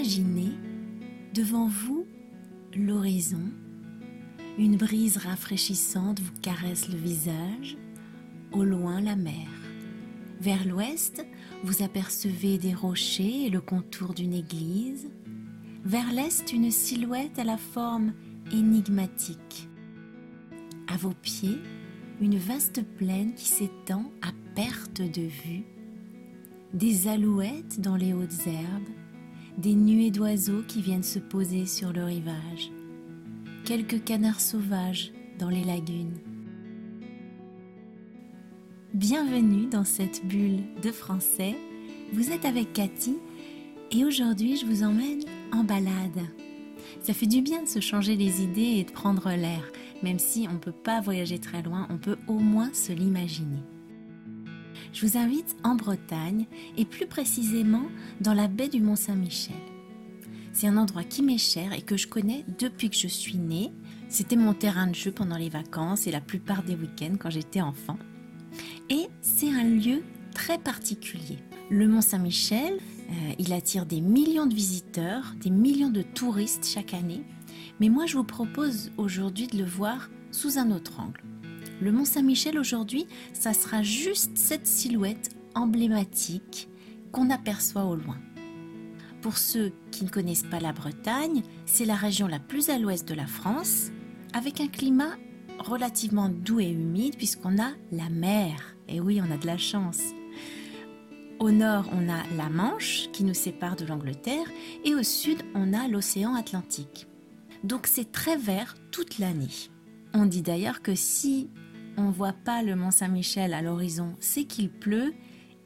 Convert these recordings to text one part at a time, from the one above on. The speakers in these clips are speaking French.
Imaginez devant vous l'horizon. Une brise rafraîchissante vous caresse le visage. Au loin, la mer. Vers l'ouest, vous apercevez des rochers et le contour d'une église. Vers l'est, une silhouette à la forme énigmatique. À vos pieds, une vaste plaine qui s'étend à perte de vue. Des alouettes dans les hautes herbes, des nuées d'oiseaux qui viennent se poser sur le rivage, quelques canards sauvages dans les lagunes. Bienvenue dans cette bulle de français. Vous êtes avec Cathy et aujourd'hui je vous emmène en balade. Ça fait du bien de se changer les idées et de prendre l'air. Même si on ne peut pas voyager très loin, on peut au moins se l'imaginer. Je vous invite en Bretagne et plus précisément dans la baie du Mont-Saint-Michel. C'est un endroit qui m'est cher et que je connais depuis que je suis née. C'était mon terrain de jeu pendant les vacances et la plupart des week-ends quand j'étais enfant. Et c'est un lieu très particulier. Le Mont Saint-Michel, euh, il attire des millions de visiteurs, des millions de touristes chaque année. Mais moi, je vous propose aujourd'hui de le voir sous un autre angle. Le Mont Saint-Michel aujourd'hui, ça sera juste cette silhouette emblématique qu'on aperçoit au loin. Pour ceux qui ne connaissent pas la Bretagne, c'est la région la plus à l'ouest de la France, avec un climat relativement doux et humide puisqu'on a la mer. Et oui, on a de la chance. Au nord, on a la Manche qui nous sépare de l'Angleterre et au sud, on a l'océan Atlantique. Donc c'est très vert toute l'année. On dit d'ailleurs que si on voit pas le Mont Saint-Michel à l'horizon, c'est qu'il pleut,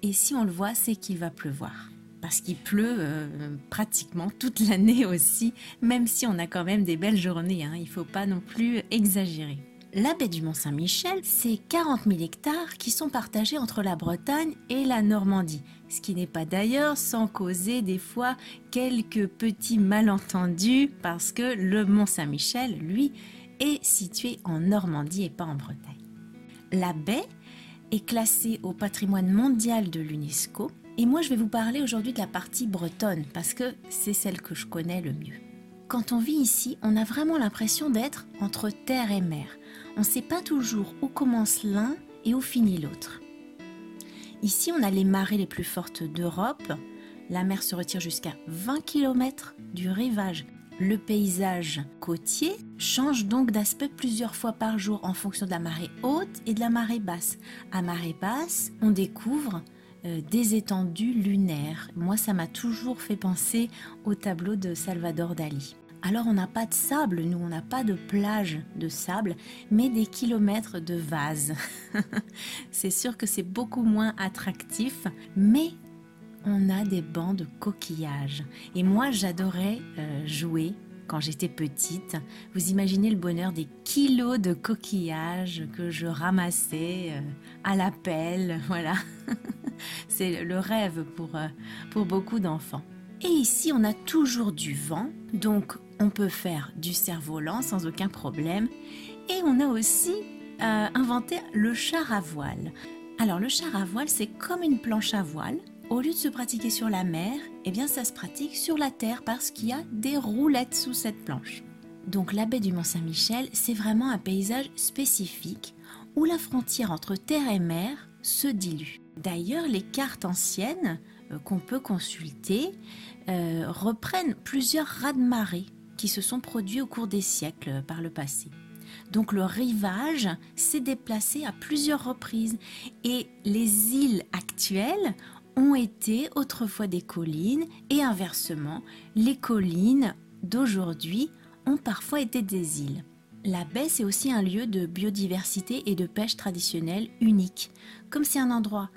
et si on le voit, c'est qu'il va pleuvoir. Parce qu'il pleut euh, pratiquement toute l'année aussi, même si on a quand même des belles journées, hein. il ne faut pas non plus exagérer. La baie du Mont Saint-Michel, c'est 40 000 hectares qui sont partagés entre la Bretagne et la Normandie, ce qui n'est pas d'ailleurs sans causer des fois quelques petits malentendus parce que le Mont Saint-Michel, lui, est situé en Normandie et pas en Bretagne. La baie est classée au patrimoine mondial de l'UNESCO et moi je vais vous parler aujourd'hui de la partie bretonne parce que c'est celle que je connais le mieux. Quand on vit ici, on a vraiment l'impression d'être entre terre et mer. On ne sait pas toujours où commence l'un et où finit l'autre. Ici, on a les marées les plus fortes d'Europe. La mer se retire jusqu'à 20 km du rivage le paysage côtier change donc d'aspect plusieurs fois par jour en fonction de la marée haute et de la marée basse. À marée basse, on découvre euh, des étendues lunaires. Moi, ça m'a toujours fait penser au tableau de Salvador Dali. Alors on n'a pas de sable, nous on n'a pas de plage de sable, mais des kilomètres de vases. c'est sûr que c'est beaucoup moins attractif, mais on a des bancs de coquillages. Et moi, j'adorais euh, jouer quand j'étais petite. Vous imaginez le bonheur des kilos de coquillages que je ramassais euh, à la pelle. Voilà. C'est le rêve pour, euh, pour beaucoup d'enfants. Et ici, on a toujours du vent, donc on peut faire du cerf-volant sans aucun problème. Et on a aussi inventé le char à voile. Alors le char à voile, c'est comme une planche à voile, au lieu de se pratiquer sur la mer, eh bien ça se pratique sur la terre parce qu'il y a des roulettes sous cette planche. Donc la baie du Mont-Saint-Michel, c'est vraiment un paysage spécifique où la frontière entre terre et mer se dilue. D'ailleurs, les cartes anciennes euh, qu'on peut consulter euh, reprennent plusieurs raz-de-marée qui se sont produits au cours des siècles par le passé. Donc le rivage s'est déplacé à plusieurs reprises et les îles actuelles ont été autrefois des collines et inversement, les collines d'aujourd'hui ont parfois été des îles. La baie, c'est aussi un lieu de biodiversité et de pêche traditionnelle unique. Comme c'est un endroit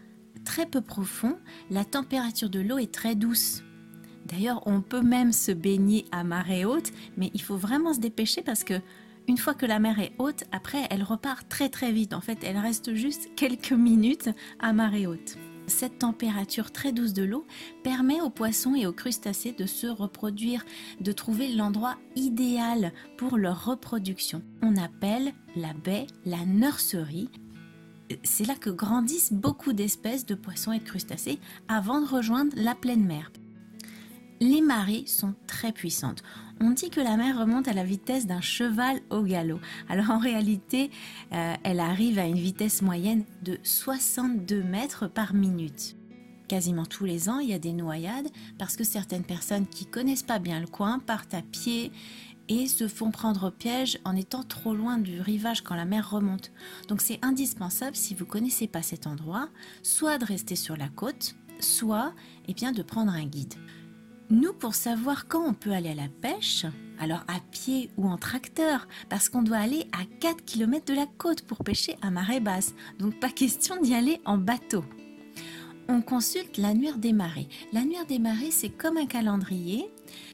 très peu profond, la température de l'eau est très douce. D'ailleurs, on peut même se baigner à marée haute, mais il faut vraiment se dépêcher parce que une fois que la mer est haute, après, elle repart très très vite. En fait, elle reste juste quelques minutes à marée haute. Cette température très douce de l'eau permet aux poissons et aux crustacés de se reproduire, de trouver l'endroit idéal pour leur reproduction. On appelle la baie la nurserie. C'est là que grandissent beaucoup d'espèces de poissons et de crustacés avant de rejoindre la pleine mer. Les marées sont très puissantes. On dit que la mer remonte à la vitesse d'un cheval au galop. Alors en réalité, euh, elle arrive à une vitesse moyenne de 62 mètres par minute. Quasiment tous les ans, il y a des noyades parce que certaines personnes qui connaissent pas bien le coin partent à pied et se font prendre piège en étant trop loin du rivage quand la mer remonte. Donc c'est indispensable si vous connaissez pas cet endroit, soit de rester sur la côte, soit eh bien de prendre un guide. Nous, pour savoir quand on peut aller à la pêche, alors à pied ou en tracteur, parce qu'on doit aller à 4 km de la côte pour pêcher à marée basse, donc pas question d'y aller en bateau. On consulte l'annuaire des marées. L'annuaire des marées, c'est comme un calendrier,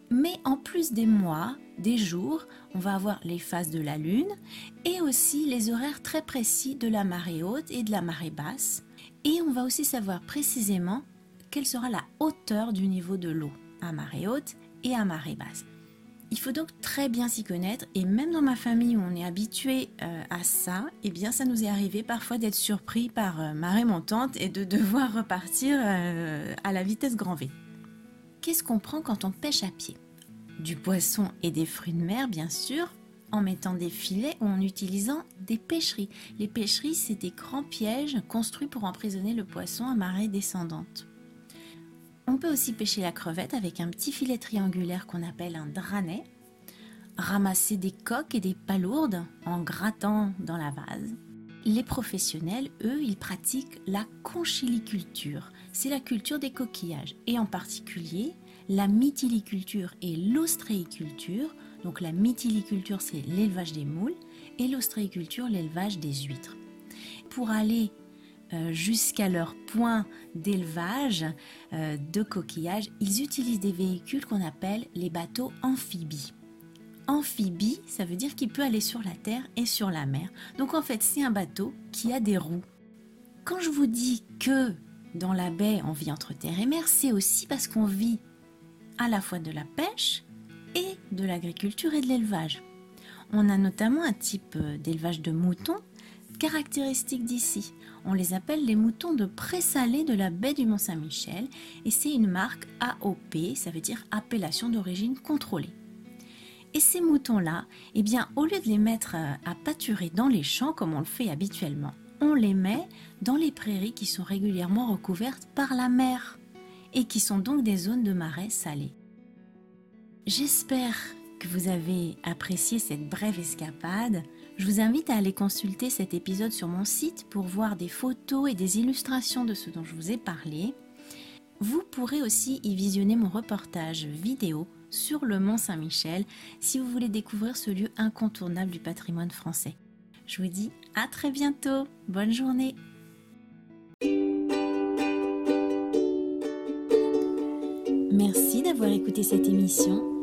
mais en plus des mois, des jours, on va avoir les phases de la Lune et aussi les horaires très précis de la marée haute et de la marée basse. Et on va aussi savoir précisément quelle sera la hauteur du niveau de l'eau à marée haute et à marée basse. Il faut donc très bien s'y connaître et même dans ma famille où on est habitué euh, à ça, eh bien ça nous est arrivé parfois d'être surpris par euh, marée montante et de devoir repartir euh, à la vitesse grand V. Qu'est-ce qu'on prend quand on pêche à pied? Du poisson et des fruits de mer bien sûr, en mettant des filets ou en utilisant des pêcheries. Les pêcheries, c'est des grands pièges construits pour emprisonner le poisson à marée descendante. On peut aussi pêcher la crevette avec un petit filet triangulaire qu'on appelle un dranet, ramasser des coques et des palourdes en grattant dans la vase. Les professionnels, eux, ils pratiquent la conchiliculture. C'est la culture des coquillages et en particulier la mytiliculture et l'ostréiculture. Donc la mytiliculture, c'est l'élevage des moules et l'ostréiculture, l'élevage des huîtres. Pour aller jusqu'à leur point d'élevage euh, de coquillages, ils utilisent des véhicules qu'on appelle les bateaux amphibies. Amphibie, ça veut dire qu'il peut aller sur la terre et sur la mer. Donc en fait, c'est un bateau qui a des roues. Quand je vous dis que dans la baie, on vit entre terre et mer, c'est aussi parce qu'on vit à la fois de la pêche et de l'agriculture et de l'élevage. On a notamment un type euh, d'élevage de moutons caractéristique d'ici. On les appelle les moutons de présalé de la baie du Mont-Saint-Michel et c'est une marque AOP, ça veut dire appellation d'origine contrôlée. Et ces moutons-là, eh bien, au lieu de les mettre euh, à pâturer dans les champs comme on le fait habituellement, on les met dans les prairies qui sont régulièrement recouvertes par la mer et qui sont donc des zones de marais salés. J'espère vous avez apprécié cette brève escapade. Je vous invite à aller consulter cet épisode sur mon site pour voir des photos et des illustrations de ce dont je vous ai parlé. Vous pourrez aussi y visionner mon reportage vidéo sur le Mont Saint-Michel si vous voulez découvrir ce lieu incontournable du patrimoine français. Je vous dis à très bientôt. Bonne journée. Merci d'avoir écouté cette émission.